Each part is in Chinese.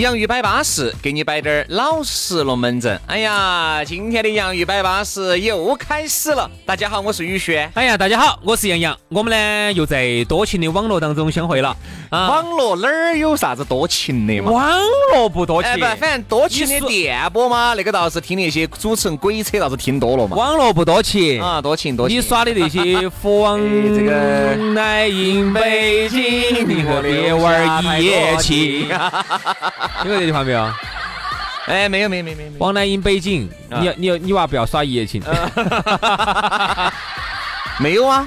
洋芋摆巴士，给你摆点儿老实龙门阵。哎呀，今天的洋芋摆巴士又开始了。大家好，我是宇轩。哎呀，大家好，我是杨洋。我们呢又在多情的网络当中相会了。啊，网络哪儿有啥子多情的嘛？网络不多情，不，反正多情的电波嘛，那个倒是听那些主持人鬼扯，倒是听多了嘛。网络不多情啊，多情多情。你耍的那些佛王 这个来迎北京，你和别玩一夜情。听过这句话没有？哎，没有，没有，没有，没有。王南英北京，你你你娃不要耍一夜情。没有啊，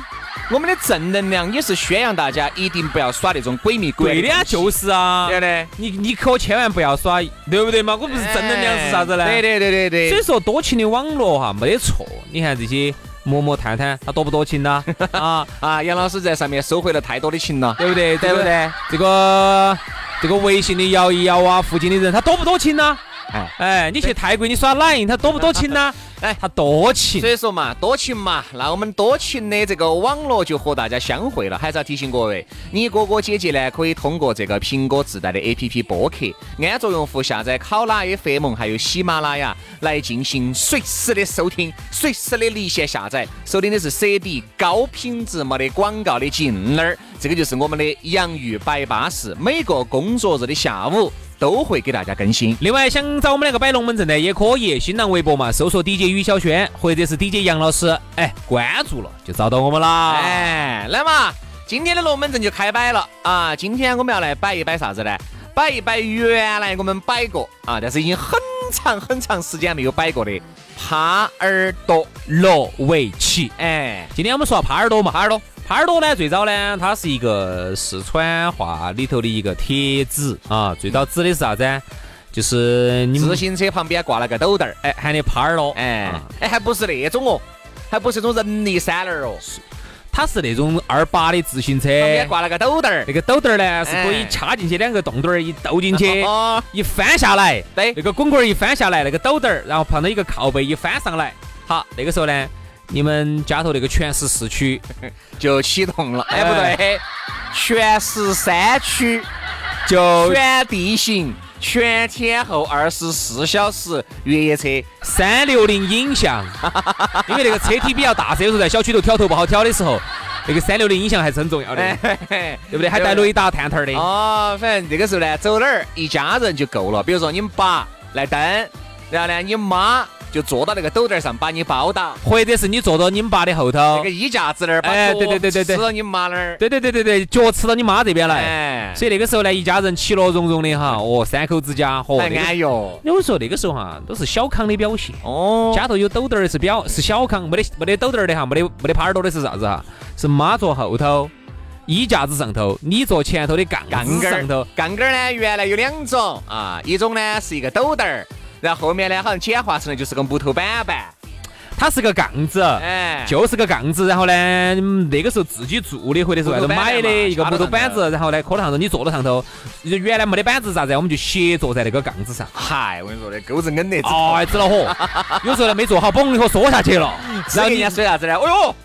我们的正能量也是宣扬大家一定不要耍那种鬼迷鬼。对的呀，就是啊。对的。你你可千万不要耍，对不对嘛？我不是正能量是啥子呢？对对对对对。所以说多情的网络哈没得错。你看这些陌陌探探，他多不多情呢？啊 啊！杨老师在上面收回了太多的情了，对不对？对不对？这个。这个微信的摇一摇啊，附近的人他多不多情呢？哎哎，你去泰国你耍 Line，他多不多情呢？哎，他多情。所以说嘛，多情嘛，那我们多情的这个网络就和大家相会了。还是要提醒各位，你哥哥姐姐呢，可以通过这个苹果自带的 APP 播客，安卓用户下载考拉 FM 还有喜马拉雅来进行随时的收听，随时的离线下载，收听的是 CD 高品质没得广告的劲儿。这个就是我们的洋芋摆巴士，每个工作日的下午。都会给大家更新。另外，想找我们两个摆龙门阵的，也可以新浪微博嘛，搜索 DJ 于小轩或者是 DJ 杨老师，哎，关注了就找到我们了。哎，来嘛，今天的龙门阵就开摆了啊！今天我们要来摆一摆啥子呢？摆一摆原来我们摆过啊，但是已经很长很长时间没有摆过的耙耳朵罗维奇。哎，今天我们说耙耳朵嘛，耙耳朵。耙耳朵呢，最早呢，它是一个四川话里头的一个帖子啊。最早指的是啥子？就是你自行车旁边挂了个斗凳儿，哎，喊你耙耳朵，哎，哎，还不是那种哦，还不是那种人力三轮哦，它是那种二八的自行车，旁边挂了个斗凳儿，那个斗凳儿呢是可以掐进去两个洞洞儿，一斗进去，一翻下来，对，那个滚滚儿一翻下来，那个斗凳儿，然后碰到一个靠背一翻上来，好，那个时候呢。你们家头那个全时四驱就启动了，哎不对，全时三驱就全地形、全天候、二十四小时越野车，三六零影像，因为那个车体比较大，所以说在小区头挑头不好挑的时候，那个三六零影像还是很重要的，对不对？还带雷达探头的。哦，反正这个时候呢，走哪儿一家人就够了。比如说你们爸来蹬，然后呢，你妈。就坐到那个斗凳上把你包到，或者是你坐到你们爸的后头，那个衣架子那儿，哎，对对对对对，吃到你妈那儿，对对对对对，脚吃到你妈这边来，哎，所以那个时候呢，一家人其乐融融的哈，哦，三口之家，和安哟。有时候那个时候哈，都是小康的表现，哦，家头有斗凳儿是表是小康，没得没得斗凳儿的哈，没得没得耙耳朵的是啥子哈？是妈坐后头，衣架子上头，你坐前头的杠杠杆上头，杠杆呢原来有两种。啊，一种呢是一个斗凳儿。然后后面呢，好像简化成了就是个木头板板，它是个杠子，哎，就是个杠子。然后呢，那个时候自己做的或者是外头买的一个木头板子，然后呢，搁到上头，你坐到上头，原来没得板子啥子，我们就斜坐在那个杠子上。嗨，我跟你说，那钩子硬得哎，知了火。有时候呢没做好，嘣一下缩下去了。然后人家说啥子呢？哎呦！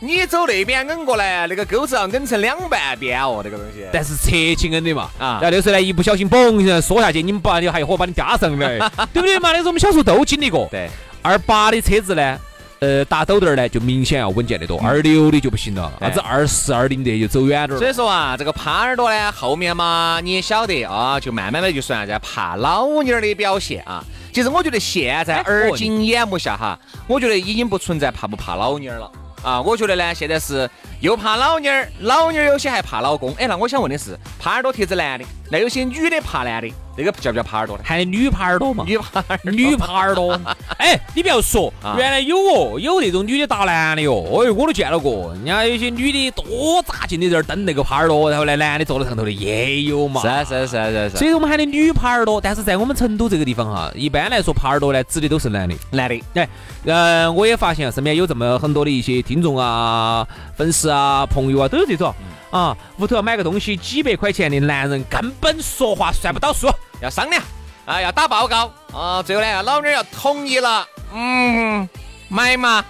你走那边摁过来，那个钩子要摁成两半边哦，那个东西。但是侧起摁的嘛，啊，然后那时候呢，一不小心嘣一下缩下去，你们把你还有火把你夹上来，对不对嘛？那时候我们小时候都经历过。对。二八的车子呢，呃，打斗凳呢就明显要稳健得多，二六的就不行了，啥子二四二零的就走远点儿。所以说啊，这个耙耳朵呢，后面嘛你也晓得啊，就慢慢的就算啥子怕老妞儿的表现啊。其实我觉得现在耳今眼目下哈，我觉得已经不存在怕不怕老妞儿了。啊，我觉得呢，现在是又怕老妞儿，老妞儿有些还怕老公。哎，那我想问的是，耙耳朵贴子男的，那有些女的怕男的，那个叫不叫耙耳朵呢？喊的女耙耳朵嘛，女耙耳朵，女耙耳朵。哎，你不要说，原来有哦，有那种女的打男的哟。哎，我都见了过，人家有些女的多扎劲的在那儿蹬那个耙耳朵，然后呢，男的坐在上头的也有嘛。是是是是是。所以我们喊的女耙耳朵，但是在我们成都这个地方哈，一般来说耙耳朵呢，指的都是男的，男的。哎，呃，我也发现身边有这么很多的一些听众啊、粉丝啊、朋友啊，都有这种。啊，屋头要买个东西几百块钱的男人根本说话算不到数，要商量。啊，要打报告。啊，最后呢，老娘要同意了，嗯，买嘛，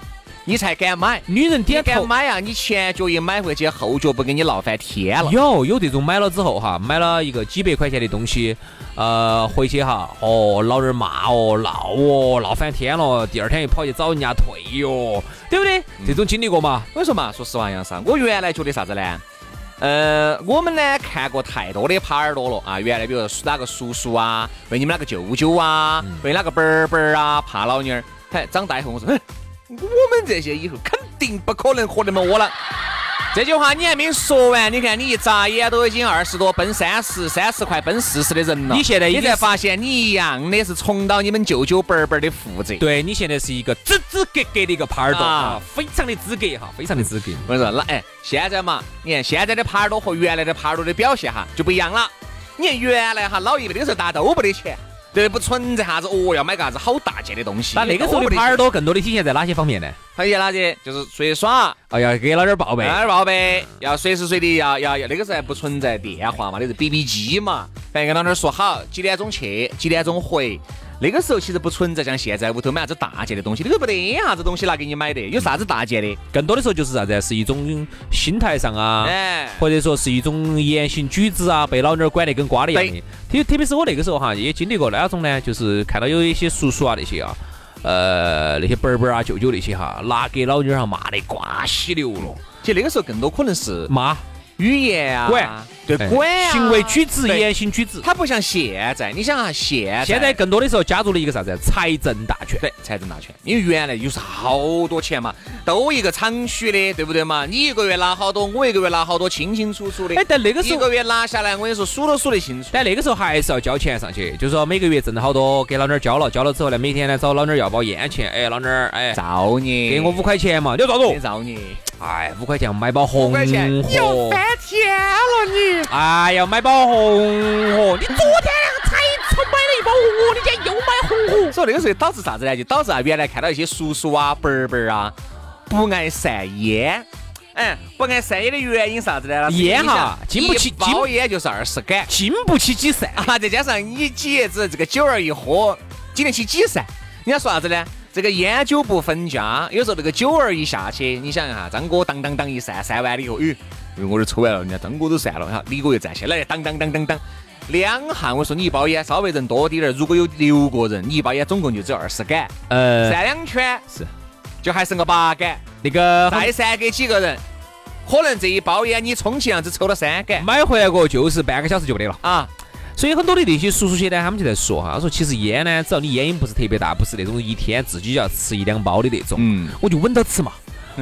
你才敢买。女人点头买啊，你前脚一买回去，后脚不给你闹翻天了。有有这种买了之后哈，买了一个几百块钱的东西，呃，回去哈，哦，老人骂哦，闹哦，闹翻天了，第二天又跑去找人家退哟，对不对？这种经历过嘛？我跟你说嘛，说实话，杨生，我原来觉得啥子呢？呃，我们呢看过太多的耙耳朵了啊！原来比如说哪个叔叔啊，为你们哪个舅舅啊，为哪个伯伯儿啊怕老妞儿，嘿，长大以后我说，哼，我们这些以后肯定不可能和那么窝囊。这句话你还没说完，你看你一眨眼都已经二十多奔三十，三十快奔四十的人了。你现在你才发现你一样的是重蹈你们舅舅伯伯的覆辙。对你现在是一个支支格格的一个耙耳朵啊，非常的资格哈，非常的资格。我跟你说，那哎，现在嘛，你看现在的耙耳朵和原来的耙耳朵的表现哈就不一样了。你看原来哈老一辈的时候大家都不得钱。对，不存在啥子哦，要买个啥子好大件的东西。那那个时候的耙耳朵更多的体现在哪些方面呢？体现哪些？就是出去耍，哎呀，给老点报备，老点报备，要随时随地要要要。那个时候还不存在电话嘛，那是 BB 机嘛，反正跟老点说好几点钟去，几点钟回。那个时候其实不存在像现在屋头买啥子大件的东西，那个不得啥子东西拿给你买的，有啥子大件的？更多的时候就是啥子，是一种心态上啊，哎，或者说是一种言行举止啊，被老娘管得跟瓜的一样的。特特别是我那个时候哈，也经历过那种呢，就是看到有一些叔叔啊那些啊，呃，那些伯伯啊、舅舅那些哈，拿给老娘哈骂得瓜稀流了。其实那个时候更多可能是骂。语言啊，管对管行为举止、言行举止，它不像现在。你想啊，现现在更多的时候加入了一个啥子？财政大权。对，财政大权。因为原来又是好多钱嘛，都一个厂区的，对不对嘛？你一个月拿好多，我一个月拿好多，清清楚楚的。哎，但那个时候一个月拿下来，我跟你说数都数得清楚。但那个时候还是要交钱上去，就是说每个月挣好多，给老娘交了，交了之后呢，每天呢找老娘要包烟钱。哎，老娘儿，哎，造孽，给我五块钱嘛，你要咋子？造孽。哎，五块钱买包红五要翻天了你！哎呀，买包红火，你昨天才才买了一包红河，你今天又买红火。所以那个时候导致啥子呢？就导致啊，原来看到一些叔叔啊、伯伯啊，不爱散烟。哎，不爱散烟的原因啥子呢？烟哈，经不起包烟就是二十杆，经不起几散啊！再加上你几爷子这个酒儿一喝，经得起几散？人家说啥子呢？这个烟酒不分家，有时候那个酒儿一下去，你想一下，张哥当当当一扇扇完了以后，哎，我这抽完了，人家张哥都散了，哈，李哥又站起来，当当当当当，两下，我说你一包烟稍微人多点儿，如果有六个人，你一包烟总共就只有二十杆，呃，扇两圈是，就还剩个八杆，那个再散给几个人，可能这一包烟你充其量只抽了三杆，买回来过就是半个小时就不得了。啊。所以很多的那些叔叔些呢，他们就在说哈，他说其实烟呢，只要你烟瘾不是特别大，不是那种一天自己就要吃一两包的那种，嗯，我就稳到吃嘛。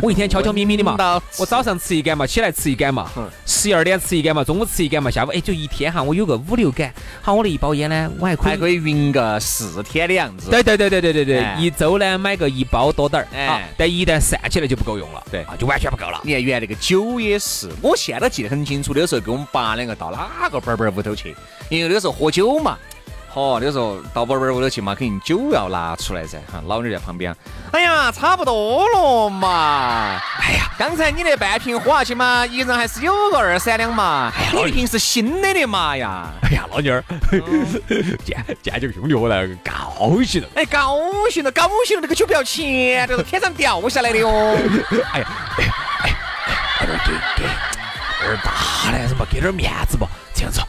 我一天悄悄咪咪的嘛，我早上吃一杆嘛，起来吃一杆嘛，十二点吃一杆嘛，中午吃一杆嘛，下午哎就一天哈，我有个五六杆，好，我那一包烟呢，我还可以还可以匀个四天的样子。对对对对对对对，一周呢买个一包多点儿，哎，但一旦散起来就不够用了，对，就完全不够了。你看原来那个酒也是，我现在记得很清楚，那个时候跟我们爸两个到哪个伯伯屋头去，因为那个时候喝酒嘛。哦，那时候到儿屋头去嘛，肯定酒要拿出来噻。哈，老妞在旁边。哎呀，差不多了嘛。哎呀，刚才你那半瓶喝下去嘛，一人还是有个二三两嘛。哎呀，你那瓶是新的的嘛呀。哎呀，老妞儿，见见这个兄弟伙来，高兴了。哎，高兴了，高兴了，那个酒不要钱，这是天上掉下来的哟。哎呀，哎哎哎，给给，二大的，是不？给点面子不？这样子。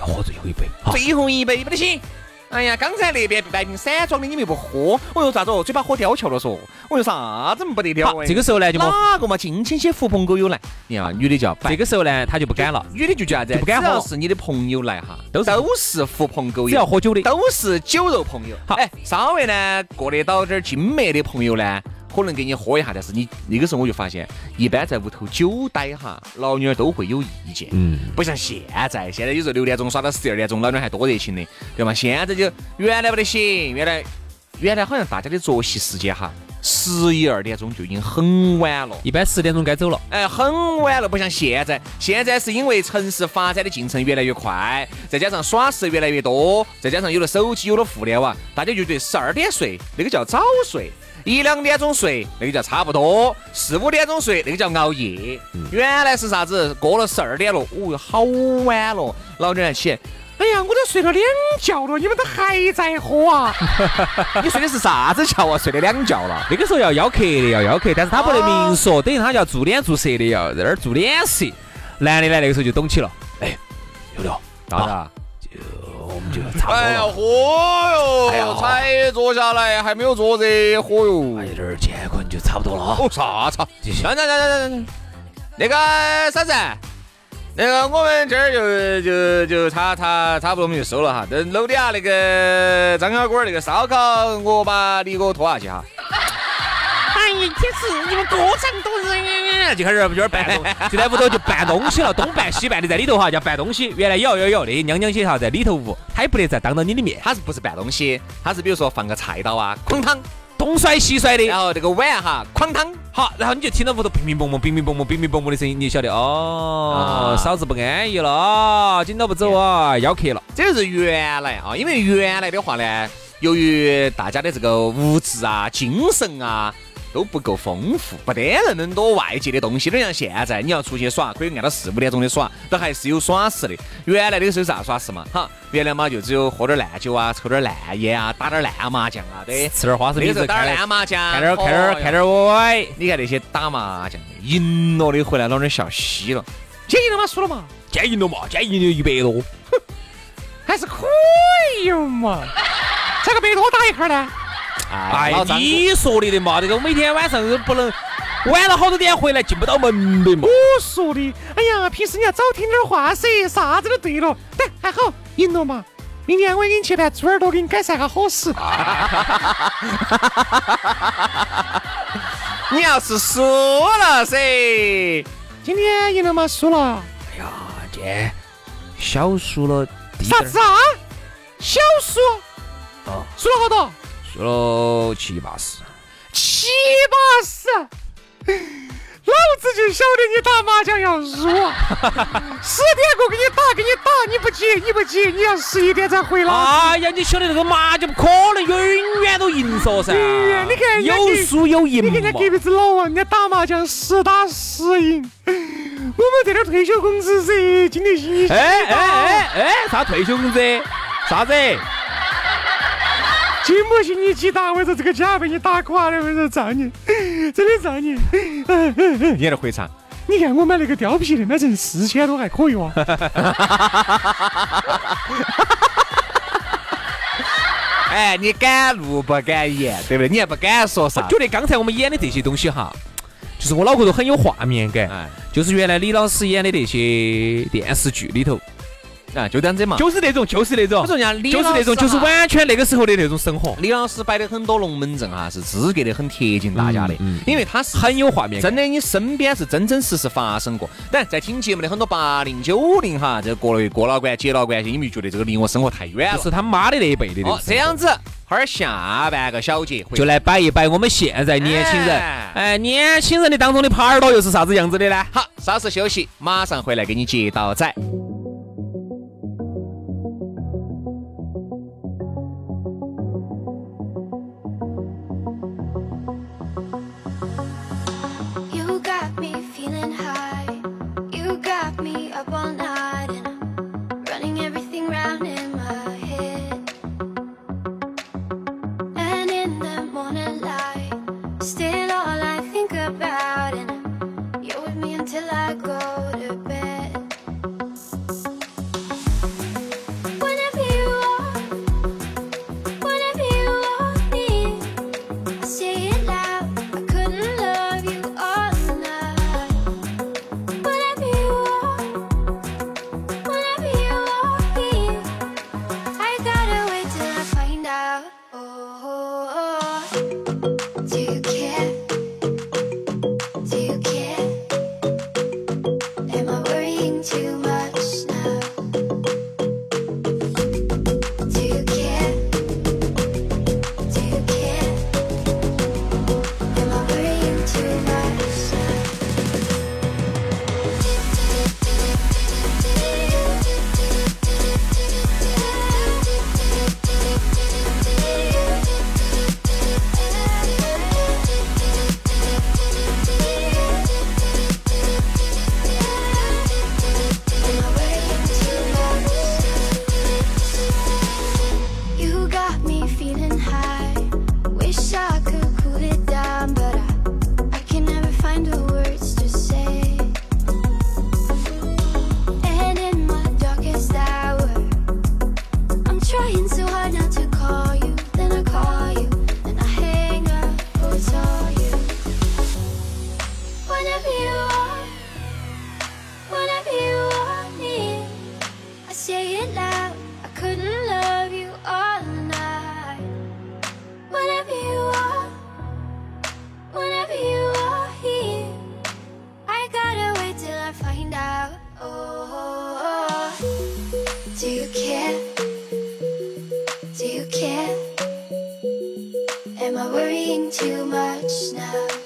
喝最后一杯，最后一杯不得行。哎呀，刚才那边半瓶散装的你们又不喝，我说咋子哦？嘴巴喝刁翘了嗦。我说啥子不得了？这个时候呢，就哪个嘛？尽情些狐朋狗友来。你看，女的叫这个时候呢，他就不敢了。女的就叫啥子？不敢喝。只要是你的朋友来哈，都都是狐朋狗友，只要喝酒的，都是酒肉朋友。好，哎，稍微呢过得到点精美的朋友呢。可能给你喝一下，但是你那个时候我就发现，一般在屋头久待哈，老女儿都会有意见。嗯，不像现在，现在有时候六点钟耍到十二点钟，老女儿还多热情的，对吗？现在就原来不得行，原来原来好像大家的作息时间哈。十一二点钟就已经很晚了，一般十点钟该走了。哎，很晚了，不像现在。现在是因为城市发展的进程越来越快，再加上耍事越来越多，再加上有了手机，有了互联网，大家就觉得十二点睡那个叫早睡，一两点钟睡那个叫差不多，四五点钟睡那个叫熬夜。原来是啥子？过了十二点了，哦哟，好晚了，老娘起。哎呀，我都睡了两觉了，你们都还在喝啊？你睡的是啥子觉啊？睡了两觉了？那个时候要邀客的，要邀客，但是他不能明说，等于他要做脸做色的，要在那儿做脸色。男的呢，那个时候就懂起了。哎，有了，咋子？就差不多了。哎呀，嚯哟！才坐下来，还没有坐热，火哟！有点见可能就差不多了啊。哦，啥操？来来来来来，那个啥子。那个我们这儿就就就差差差不多我们就收了哈，等楼底下那个张小官那个烧烤，我把你给我拖下去哈。哎呀，天是你们歌唱多人，就开始就办东，就在屋头就办东西了，东办西办的在里头哈，叫办东西。原来有有有那些娘娘些哈在里头屋，他也不得再当着你的面，他是不是办东西？他是比如说放个菜刀啊，哐当。东摔西摔的，然后这个碗哈哐当，好，然后你就听到屋头乒乒乓乓、乒乒乓乓、乒乒乓乓的声音，你就晓得哦，嫂子不安逸了啊，紧到不走啊，要客了。这就是原来啊，因为原来的话呢，由于大家的这个物质啊、精神啊。都不够丰富，不得那么多外界的东西。都像现在，你要出去耍，可以按到四五点钟的耍，都还是有耍事的。原来那个时候啥耍事嘛？哈，原来嘛就只有喝点烂酒啊，抽点烂烟啊，打点烂麻将啊，对，吃点花生米，打点烂麻将，看点看点看点歪。你看那些打麻将的，赢了的回来，老点笑嘻了。今赢了吗？输了嘛？今赢了嘛？今赢了一百多，哼，还是可以嘛？才个百多打一块呢？哎，你说的的嘛，这个每天晚上不能晚了好多点回来进不到门的嘛。我说的，哎呀，平时你要早听点话噻，啥子都对了。但还好赢了嘛，明天我给你去盘猪耳朵，给你改善下伙食。你要是输了噻，今天赢了吗？输了。哎呀，今天小输了。啥子啊？小输？哦，输了好多？输了七八十，七八十，老子就晓得你打麻将要输啊！十点过给你打，给你打，你不急，你不急，你要十一点才回来。哎呀，你晓得这个麻将不可能永远都赢说噻？你看有输有赢你看人家隔壁子老王，人家打麻将十打十赢。我们这点退休工资噻，经得起。哎哎哎哎，啥退休工资？啥子？信不信你去打？我说这个家被你打垮了，我说造你，真的造你。你在那回唱，你看我买那个貂皮的，买成四千多还可以哇。哎，你敢怒不敢言，对不对？你还不敢说啥？觉得刚才我们演的这些东西哈，就是我脑壳头很有画面感，就是原来李老师演的那些电视剧里头。啊，就这样子嘛，就是那种，就是那种，就是那种，就是完全那个时候的那种生活。李老师摆的很多龙门阵哈，是资格的很贴近大家的，因为他是很有画面，真的，你身边是真真实实发生过。但在听节目的很多八零九零哈，这过了过老关、接老关系，你们觉得这个离我生活太远了？是他妈的那一辈的。哦，这样子，哈儿下半个小节就来摆一摆我们现在年轻人，哎，年轻人的当中的耙耳朵又是啥子样子的呢？好，稍事休息，马上回来给你接到仔。Am I worrying too much now?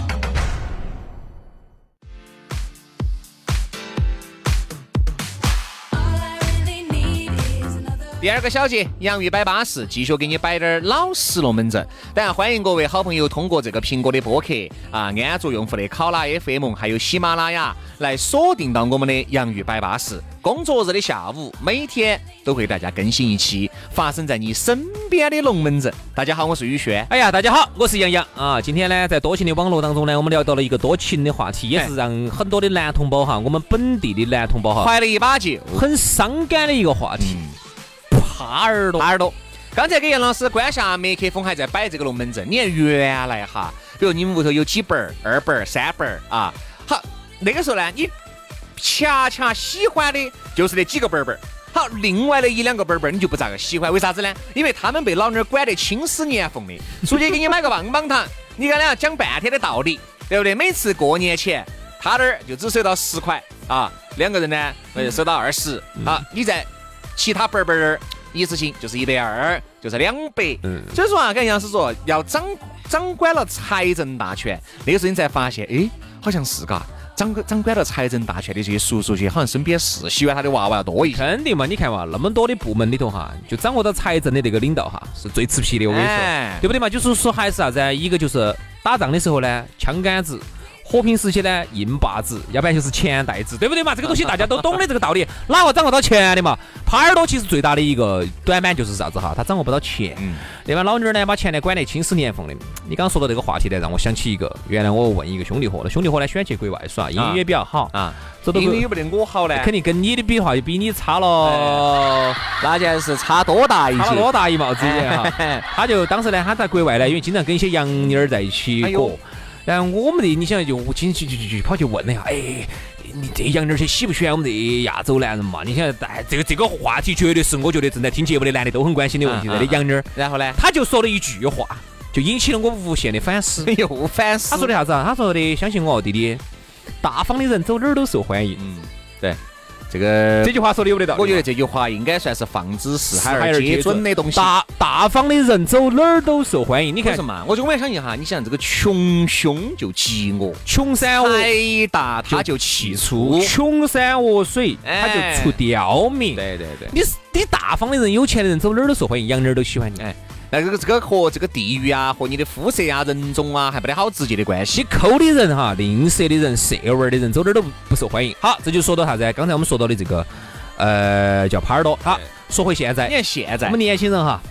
第二个小节，洋芋摆巴士，继续给你摆点儿老实龙门阵。当然，欢迎各位好朋友通过这个苹果的播客啊，安卓用户的考拉 FM，还有喜马拉雅来锁定到我们的洋芋摆巴士。工作日的下午，每天都会大家更新一期发生在你身边的龙门阵。大家好，我是宇轩。哎呀，大家好，我是杨洋啊。今天呢，在多情的网络当中呢，我们聊到了一个多情的话题，也是让很多的男同胞哈，我们本地的男同胞哈，怀了一把劲，很伤感的一个话题。耙耳朵，耙耳朵。刚才给杨老师关下麦克风，还在摆这个龙门阵。你看原来哈，比如你们屋头有几本儿、二本儿、三本儿啊。好，那个时候呢，你恰恰喜欢的就是那几个本本儿。好，另外的一两个本本儿你就不咋个喜欢，为啥子呢？因为他们被老娘管得青丝年缝的。出去给你买个棒棒糖，你跟两讲半天的道理，对不对？每次过年前，他那儿就只收到十块啊，两个人呢，就收到二十。好，你在其他本本儿。一次性就是一百二，就是两百。嗯，所以说啊，跟杨师说，要掌掌管了财政大权，那个时候你才发现，哎，好像是嘎，掌掌管了财政大权的这些叔叔些，好像身边是喜欢他的娃娃要多一些。肯定嘛，你看嘛，那么多的部门里头哈，就掌握到财政的那个领导哈，是最吃皮的。我跟你说，对不对嘛？就是说还是啥子？一个就是打仗的时候呢，枪杆子。和平时期呢，硬把子，要不然就是钱袋子，对不对嘛？这个东西大家都懂的这个道理，哪个掌握到钱的嘛？耙耳朵其实最大的一个短板就是啥子哈？他掌握不到钱。嗯。那帮老妞儿呢，把钱呢管得青丝年缝的。你刚刚说到这个话题呢，让我想起一个，原来我问一个兄弟伙，那兄弟伙呢喜欢去国外耍，英语也比较好啊。英语又不得我好呢，肯定跟你的比的话就比你差了。那件是差多大一差？多大一毛之间哈？他就当时呢，他在国外呢，因为经常跟一些洋妞儿在一起过。然后我们的，你想就进去就就就跑去问了一下，哎，你这杨妮儿些喜不喜欢我们这亚洲男人嘛？你想，哎，这个这个话题绝对是我觉得正在听节目的男的都很关心的问题。那洋妞，然后呢，他就说了一句话，就引起了我无限的反思。又反思。他说的啥子啊？他说的，相信我，弟弟，大方的人走哪儿都受欢迎。嗯，对。这个这句话说的有得道理，我觉得这句话应该算是放之四海而皆准的东西。大大方的人走哪儿都受欢迎。你看什么？我就我也相信哈，你想这个穷凶就吉我，穷山恶水大他就气粗，穷山恶水他就出刁民。对对对，你是你大方的人，有钱的人走哪儿都受欢迎，养哪儿都喜欢你。哎。那这个这个和这个地域啊，和你的肤色啊、人种啊，还不得好直接的关系。抠的人哈，吝啬的人、色味的人，走哪儿都不受欢迎。好，这就说到啥子？刚才我们说到的这个，呃，叫耙耳朵。好，说回现在，你看现在我们年轻人哈，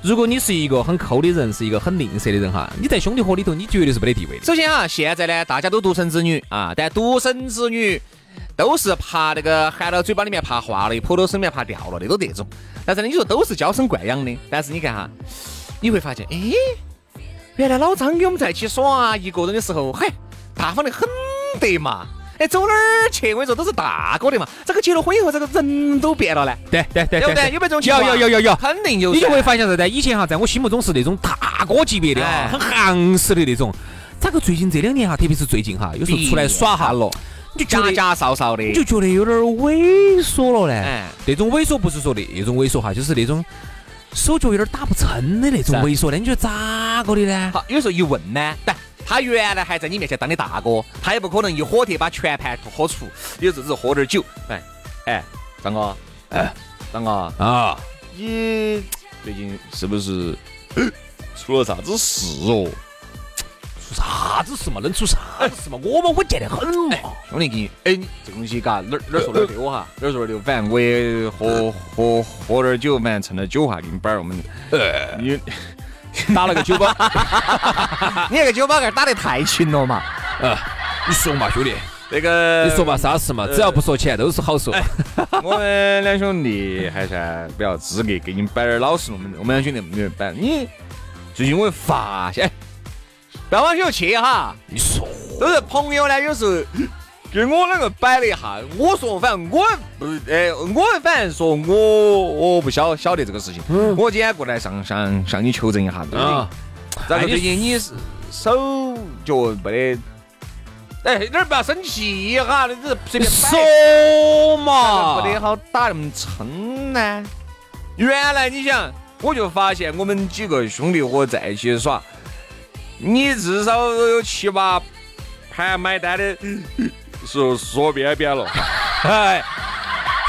如果你是一个很抠的人，是一个很吝啬的人哈，你在兄弟伙里头，你绝对是没得地位的。首先哈，现在呢，大家都独生子女啊，但独生子女都是怕那个含到嘴巴里面怕化了，泼到手里面怕掉了的，都这种。但是呢，你说都是娇生惯养的，但是你看哈，你会发现，哎，原来老张跟我们在一起耍一个人的时候，嘿，大方的很得嘛。哎，走哪儿去？我跟你说，都是大哥的嘛。这个结了婚以后，这个人都变了嘞。对对对，对不对？有没有这种情况？有有有有有，肯定有。你就会发现，啥子以前哈，在我心目中是那种大哥级别的啊，很行实的那种。咋个最近这两年哈，特别是最近哈，有时候出来耍哈了。就假假少少的，你就觉得有点猥琐了呢。哎，那种猥琐不是说那种猥琐哈，就是那种手脚有点打不撑的那种猥琐呢。你觉得咋个的呢？好，有时候一问呢，但他原来还在你面前当的大哥，他也不可能一火铁把全盘喝出，有时候只是喝点酒。哎，哎，张哥，哎，张哥啊，你最近是不是出了啥子事哦？出啥子事嘛？能出啥子事嘛？我们稳健得很嘛。兄弟，给你，哎，这个东西嘎哪儿哪儿说的对我哈，哪儿说的对。反正我也喝喝喝点酒，反正趁着酒哈给你摆我们。你打了个酒保，你那个酒保盖打得太勤了嘛。呃，你说嘛，兄弟，那个你说嘛，啥事嘛？只要不说钱都是好说。我们两兄弟还算比较资格，给你们摆点老实龙门阵。我们两兄弟没摆。你最近我发现。不要往心里去哈，你说。都是朋友呢，有时候 给我两个摆了一下，我说反正我不，哎，我反正说我我不晓晓得这个事情，我今天过来向向向你求证一下，对不对？然后最近你是手脚没得，哎，哪儿不要生气哈，你只是随便说嘛，不得好打那么撑呢。原来你想，我就发现我们几个兄弟伙在一起耍，你至少都有七八盘买单的。说说边边了，哎，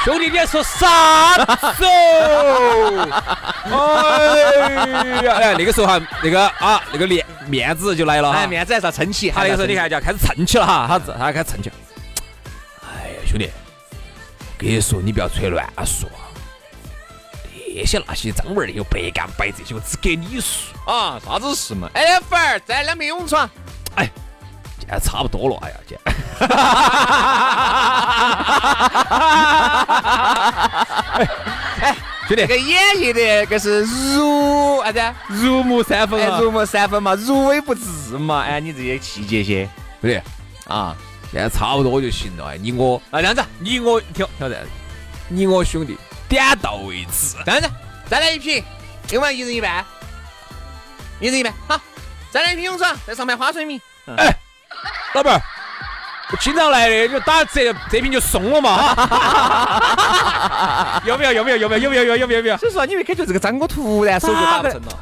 兄弟，你说啥子？哎呀，哎，那个时候哈，那个啊，那个面面子就来了哈，面子还是要撑起。他那个时候你看就要开始撑起了哈，他他开始撑起。哎呀，兄弟，跟你说，你不要出去乱说，那些那些脏味儿的又白干白这些，我只给你说啊，啥子事嘛？哎，粉儿在两瓶勇闯，哎。哎，差不多了，哎呀，姐。哎，兄弟，这个演绎的这是入啥子？入木三分啊！入木三分嘛，入微不至嘛。哎，你这些细节些，兄弟啊，现在差不多就行了。哎，你我啊，这样子，你我挑挑战，你我兄弟点到为止。这样子，再来一瓶，另外一人一半，一人一半。好，再来一瓶泳装，在上面花水米。哎。老板儿，我经常来的，就打这，这瓶就送了嘛。有没有？有没有？有没有？有没有？有没有？有没有？所以说，你会感觉这个张哥突然手就打不成了。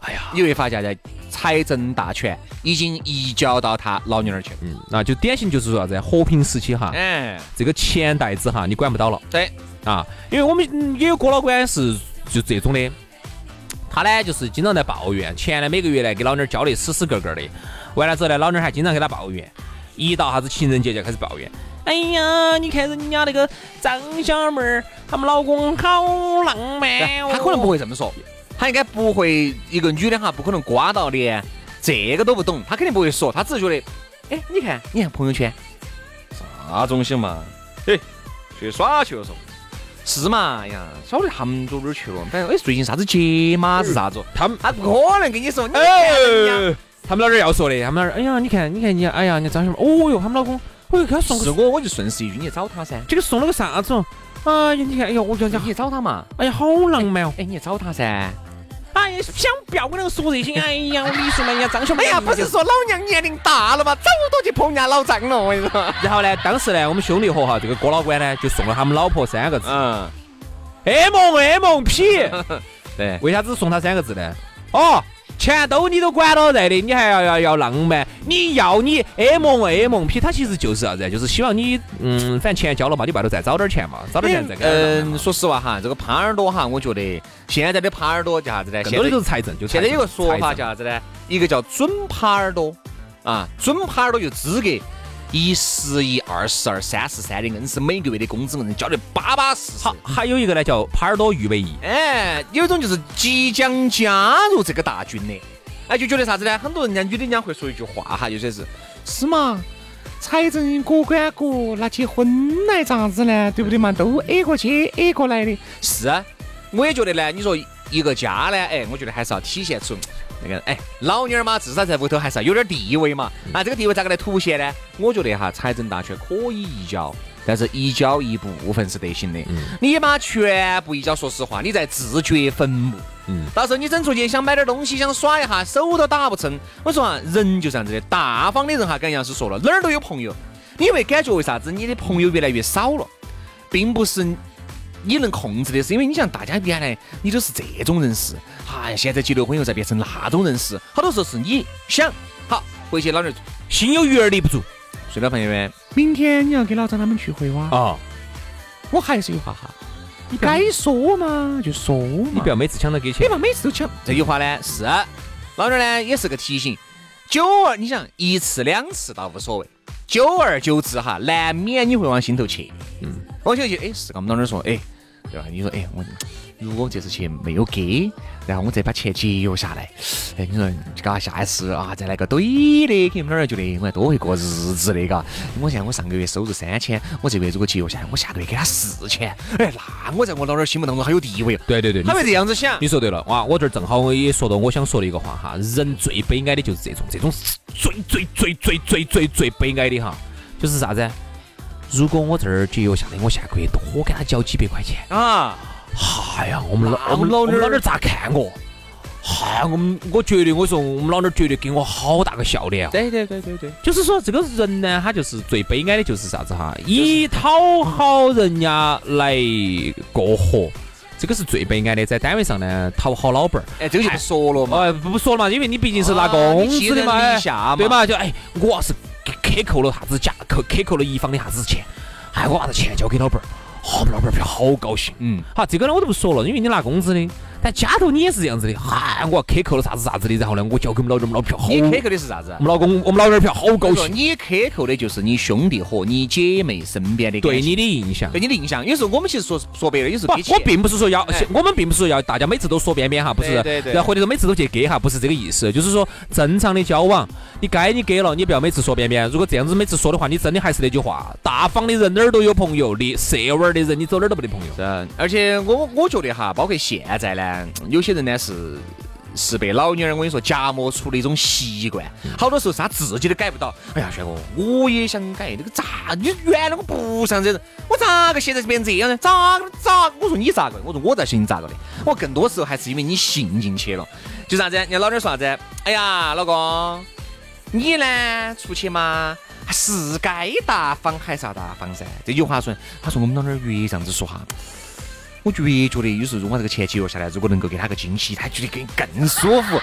哎呀，你会发现，在财政大权已经移交到他老娘那儿去。嗯，那就典型就是说啥子？和平时期哈，哎，这个钱袋子哈，你管不到了。对，啊，因为我们也有哥老倌是就这种的，他呢就是经常在抱怨，钱呢每个月呢给老娘交的死死格格的。完了之后呢，老娘还经常给他抱怨，一到啥子情人节就开始抱怨。哎呀，你看人家那个张小妹儿，他们老公好浪漫。他可能不会这么说，他应该不会一个女的哈，不可能瓜到连这个都不懂，他肯定不会说，他只是觉得，哎，你看，你看朋友圈，啥东西嘛？哎，去耍去了说，是嘛？哎呀，晓得他们走哪儿去了？反正哎，最近啥子节嘛是啥子？他们他不可能跟你说，你看。他们老儿要说的，他们那儿，哎呀，你看，你看，你，哎呀，你张小妹，哦哟，他们老公，我又给他送，是我，我就顺势一句，你去找他噻。这个送了个啥子？哎呀，你看，哎呀，我讲讲，你去找他嘛。哎呀，好浪漫哦。哎，你去找他噻。哎呀，想不要跟那个说这些。哎呀，我跟你说嘛，人家张兄，哎呀，不是说老娘年龄大了嘛，早都去碰人家老张了。我跟你说。然后呢，当时呢，我们兄弟伙哈，这个郭老倌呢，就送了他们老婆三个字。嗯。M M P。对。为啥子送他三个字呢？哦。钱都你都管到在的，你还要要要浪漫？你要你 A 梦 A 梦 P，他其实就是啥子？就是希望你嗯，反正钱交了嘛，你外头再找点钱嘛，找点钱再给。嗯，说实话哈，这个耙耳朵哈，我觉得现在的耙耳朵叫啥子呢？更多的都是财政，就现在有个说法叫啥子呢？一个叫准耙耳朵啊，准耙耳朵就资格。一十一、二十二、三十三的，硬是每个月的工资硬交的巴巴适适。好，还有一个呢，叫耙耳朵预备役。哎，有一种就是即将加入这个大军的，哎，就觉得啥子呢？很多人家女的人家会说一句话哈，就说是是嘛，财政各管各，那结婚来咋子呢？对不对嘛？都 A 过去 A 过来的。是啊，我也觉得呢。你说一个家呢，哎，我觉得还是要体现出。那个哎，老妞儿嘛，至少在屋头还是要有点地位嘛。那这个地位咋个来凸显呢？我觉得哈，财政大权可以移交，但是移交一部分是得行的。你把全部移交，说实话，你在自掘坟墓。嗯。到时候你整出去想买点东西，想耍一下，手都打不成。我说啊，人就这样子的，大方的人哈，跟杨师说了，哪儿都有朋友。你会感觉为啥子你的朋友越来越少了，并不是。你能控制的是，因为你像大家原来你都是这种人士，哎，现在结了婚又再变成那种人士，好多时候是你想好回去老娘心有余而力不足。睡了朋友们，明天你要给老张他们聚会哇？啊，我还是有话哈，你该说嘛就说嘛，你不要每次抢到给钱，你不要每次都抢。这句话呢是老娘呢也是个提醒，久而你想一次两次倒无所谓，久而久之哈，难免你会往心头去。嗯，往心头去，哎，是跟我们老儿说，哎。对吧？你说，哎，我如果这次去没有给，然后我再把钱节约下来，哎，你说，嘎，下一次啊，再来个怼的，给你们老儿觉得我还多会过日子的，嘎。我现在我上个月收入三千，我这个月如果节约下来，我下个月给他四千，哎，那我在我老儿心目当中还有地位。对对对，他会这样子想。你说对了，哇，我这儿正好我也说到我想说的一个话哈，人最悲哀的就是这种，这种最最最最最最最悲哀的哈，就是啥子？如果我这儿节约下来，我下个月多给他交几百块钱啊！哎呀，我们老我们老娘儿咋看我？嗨，我们我觉得我说我们老娘儿绝对给我好大个笑脸啊。对对对对对，就是说这个人呢，他就是最悲哀的就是啥子哈？以讨好人家来过活，这个是最悲哀的。在单位上呢，讨好老板儿。哎，这个就不说了嘛。哎，不说了嘛，因为你毕竟是拿工资的嘛，对嘛？就哎，我要是克扣了啥子价，克克扣了一方的啥子钱，哎，我把这钱交给老板儿，我们老板儿好高兴。嗯，好，这个呢我都不说了，因为你拿工资的。但家头你也是这样子的，嗨，我要克扣了啥子啥子的，然后呢，我交给我们老爹，我们老票好。你克扣的是啥子？我们老公，我们老爹票好高兴。你克扣的就是你兄弟和你姐妹身边的对你的印象，对你的印象。有时候我们其实说说白了，有时候我并不是说要，我们并不是说要大家每次都说边边哈，不是，对对。然后或者说每次都去给哈，不是这个意思，就是说正常的交往，你该你给了，你不要每次说边边。如果这样子每次说的话，你真的还是那句话，大方的人哪儿都有朋友，你色玩的人你走哪儿都没得朋友。是，而且我我觉得哈，包括现在呢，有些人。呢是是被老女人我跟你说夹磨出的一种习惯，好多时候是他自己都改不到。哎呀，轩哥，我也想改，这个咋？你原来我不像这人，我咋个现在是变这样呢？咋个咋？我说你咋个？我说我在想你咋个的？我更多时候还是因为你信进去了。就啥子？人家老点说啥子？哎呀，老公，你呢出去嘛，是该大方还是要大方噻？这句话说，他说我们老点越这样子说哈。我越觉得，有时候如果这个钱节约下来，如果能够给他个惊喜，他觉得更更舒服。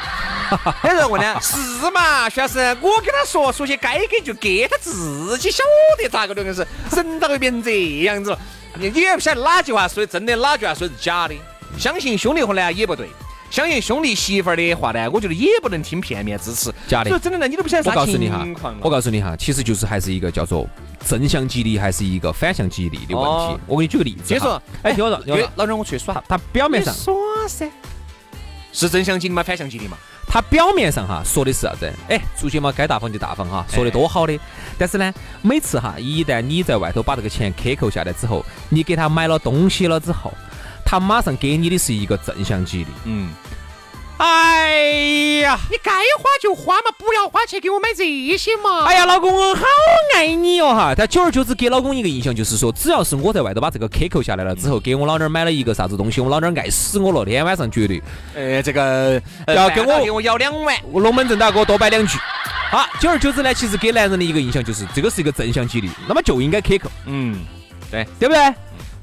有 人问呢，是嘛？徐老师，我跟他说，说些该给就给，他自己晓得咋个的，是人咋会变成这样子了？你也不晓得哪句话说的真的，哪句话说的是假的？相信兄弟伙呢也不对。相信兄弟媳妇儿的话呢，我觉得也不能听片面之词，假的。说真的呢，你都不晓得我告诉你哈，我告诉你哈，其实就是还是一个叫做正向激励，还是一个反向激励的问题。我给你举个例子。接着说，哎，听我说，老娘我出去耍，他表面上耍噻，是正向激励吗？反向激励嘛？他表面上哈说的是啥子？哎，出去嘛该大方就大方哈，说的多好的。但是呢，每次哈一旦你在外头把这个钱克扣下来之后，你给他买了东西了之后，他马上给你的是一个正向激励。嗯。哎呀，你该花就花嘛，不要花钱给我买这些嘛。哎呀，老公，我好爱你哦哈。他久而久之给老公一个印象就是说，只要是我在外头把这个克扣下来了之后，给我老娘买了一个啥子东西，我老娘爱死我了，天晚上绝对，呃，这个要跟我给我要两万，龙门阵都要给我多摆两句。好，久而久之呢，其实给男人的一个印象就是这个是一个正向激励，那么就应该克扣。嗯，对，对不对？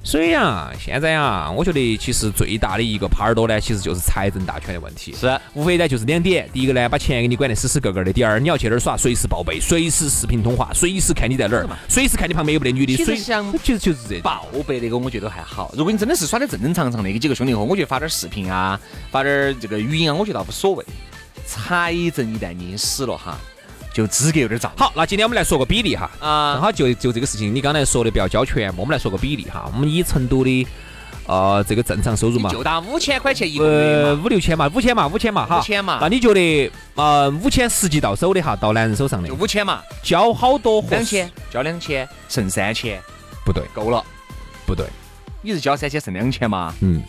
所以啊，现在啊，我觉得其实最大的一个耙耳朵呢，其实就是财政大权的问题。是，无非呢就是两点：第一个呢，把钱给你管得死死个个的；第二，你要去哪儿耍，随时报备，随时视频通话，随时看你在哪儿，随时看你旁边有没得女的。其实想，其实就是这报备那个，我觉得还好。如果你真的是耍的正正常常的，几个兄弟伙，我觉得发点视频啊，发点这个语音啊，我觉得倒无所谓。财政一旦你死了哈。就资格有点早。好，那今天我们来说个比例哈。啊。正好就就这个事情，你刚才说的不要交全部，我们来说个比例哈。我们以成都的呃这个正常收入嘛，就当五千块钱一个月呃五六千嘛，五千嘛，五千嘛哈。五千嘛。那你觉得呃五千实际到手的哈，到男人手上的？就五千嘛。交好多？两千。交两千，剩三千。不对。够了。不对。你是交三千剩两千吗？嗯。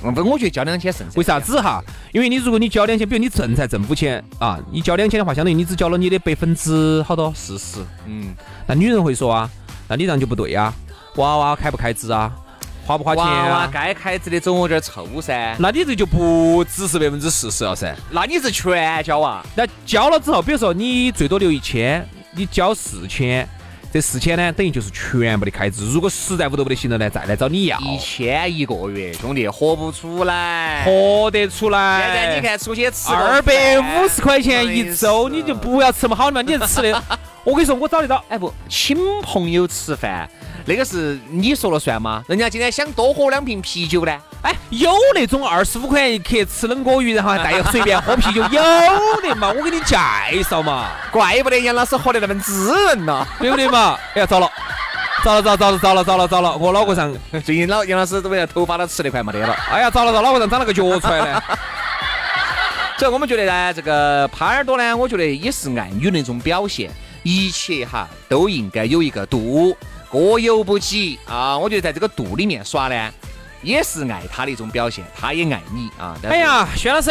不，我觉得交两千剩。为啥子哈？因为你如果你交两千，比如你挣才挣五千啊，你交两千的话，相当于你只交了你的百分之好多四十。嗯。那女人会说啊，那你这样就不对呀，娃娃开不开支啊，花不花钱啊？娃娃该开支的总有点凑噻。那你这就不只是百分之四十了噻。那你是全交啊？那交了之后，比如说你最多留一千，你交四千。这四千呢，等于就是全部的开支。如果实在屋头不得行了呢，再来找你要。一千一个月，兄弟，活不出来，活得出来。现在你看出去吃二百五十块钱一周，你就不要吃那么好的嘛，你吃的。我跟你说，我找得到。哎不，请朋友吃饭。那个是你说了算吗？人家今天想多喝两瓶啤酒呢？哎，有那种二十五块钱一克吃冷锅鱼，然后还带随便喝啤酒，有的嘛？我给你介绍嘛。怪不得杨老师喝得那么滋润呢，对不对嘛？哎呀，糟了，糟了，糟糟了，糟了，糟了，糟了！我脑壳上最近老杨老师怎么样？头发都吃得快没得了。哎呀，糟了，糟，脑壳上长了个脚出来了。所以我们觉得呢，这个耙耳朵呢，我觉得也是爱女的一种表现，一切哈都应该有一个度。过犹不及啊！我觉得在这个度里面耍呢，也是爱他的一种表现，他也爱你啊。哎呀，薛老师，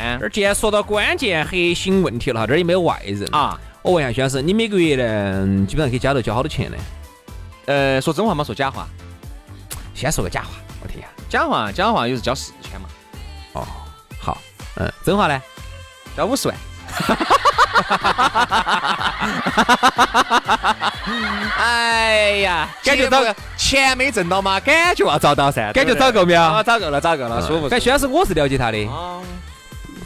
嗯这既然说到关键核心问题了哈，这儿也没有外人啊。我问一下薛老师，你每个月呢，基本上给家头交好多钱呢？呃，说真话吗？说假话？先说个假话，我听一下。假话，假话又是交四千嘛？哦，好，嗯，真话呢？交五十万。哎呀，感觉找钱没挣到吗？感觉要找到噻，感觉找够没有？啊找够了，找够了，舒服。但徐老师，我是了解他的，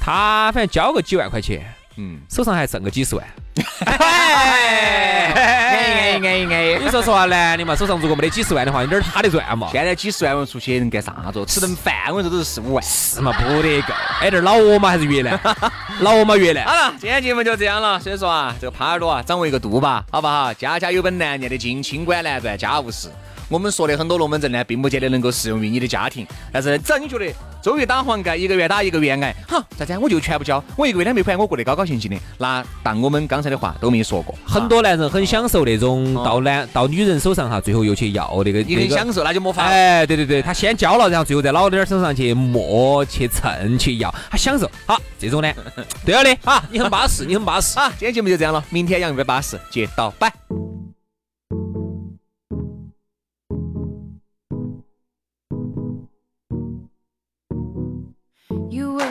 他反正交个几万块钱，嗯，手上还剩个几十万。哎哎哎哎！你说实话，男的嘛，手上如果没得几十万的话，你哪儿他的赚嘛？现在几十万我出去能干啥子？吃顿饭我说都是四五万。是嘛？不得够。哎，这老挝嘛？还是越南？老挝嘛？越南？好了，今天节目就这样了。所以说啊，这个耙耳朵啊，掌握一个度吧，好不好？家家有本难念的经，清官难断家务事。我们说的很多龙门阵呢，并不见得能够适用于你的家庭。但是只要你觉得周月打黄盖，一个月打一个月挨，好，咋子？我就全部交，我一个月两百块，我过得高高兴兴的。那当我们刚才的话都没说过，很多男人很享受那种到男到女人手上哈，最后又去要那个，你很享受，那就没法。哎，对对对，他先交了，然后最后在老点身上去磨、去蹭、去要，他享受。好，这种呢，对了的，好，你很巴适，你很巴适。好，今天节目就这样了，明天杨一百八十，接到拜。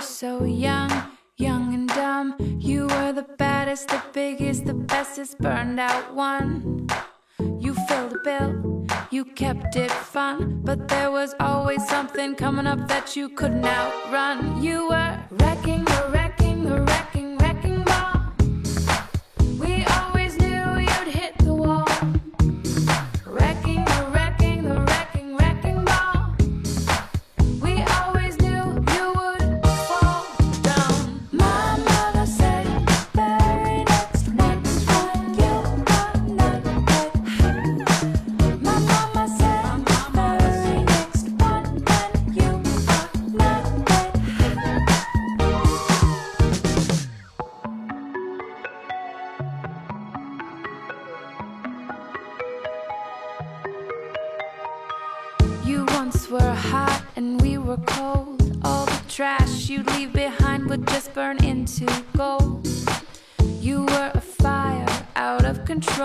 So young, young and dumb. You were the baddest, the biggest, the bestest, burned out one. You filled a bill, you kept it fun, but there was always something coming up that you couldn't outrun. You were wrecking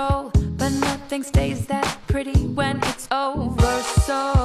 control, but nothing stays that pretty when it's over. So